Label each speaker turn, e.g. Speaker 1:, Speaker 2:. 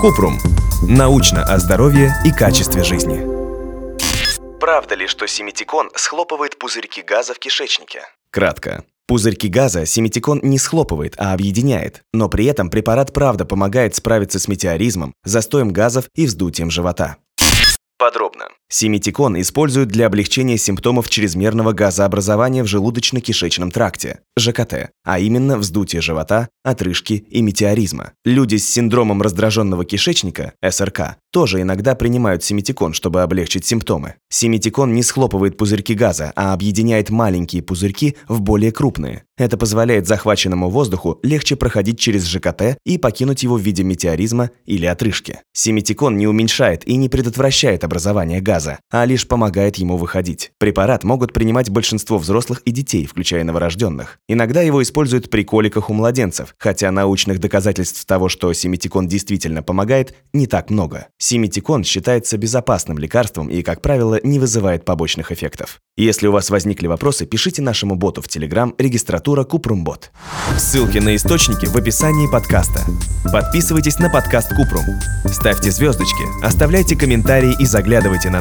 Speaker 1: Купрум. Научно о здоровье и качестве жизни. Правда ли, что симитикон схлопывает пузырьки газа в кишечнике? Кратко. Пузырьки газа симитикон не схлопывает, а объединяет, но при этом препарат правда помогает справиться с метеоризмом, застоем газов и вздутием живота. Подробно. Симитикон используют для облегчения симптомов чрезмерного газообразования в желудочно-кишечном тракте, ЖКТ, а именно вздутие живота, отрыжки и метеоризма. Люди с синдромом раздраженного кишечника, СРК, тоже иногда принимают симитикон, чтобы облегчить симптомы. Симитикон не схлопывает пузырьки газа, а объединяет маленькие пузырьки в более крупные. Это позволяет захваченному воздуху легче проходить через ЖКТ и покинуть его в виде метеоризма или отрыжки. Симитикон не уменьшает и не предотвращает образование газа, а лишь помогает ему выходить. Препарат могут принимать большинство взрослых и детей, включая новорожденных. Иногда его используют при коликах у младенцев, хотя научных доказательств того, что симитикон действительно помогает, не так много. Симитикон считается безопасным лекарством и, как правило, не вызывает побочных эффектов. Если у вас возникли вопросы, пишите нашему боту в Telegram регистратура Купрумбот. Ссылки на источники в описании подкаста. Подписывайтесь на подкаст Купрум. Ставьте звездочки, оставляйте комментарии и заглядывайте на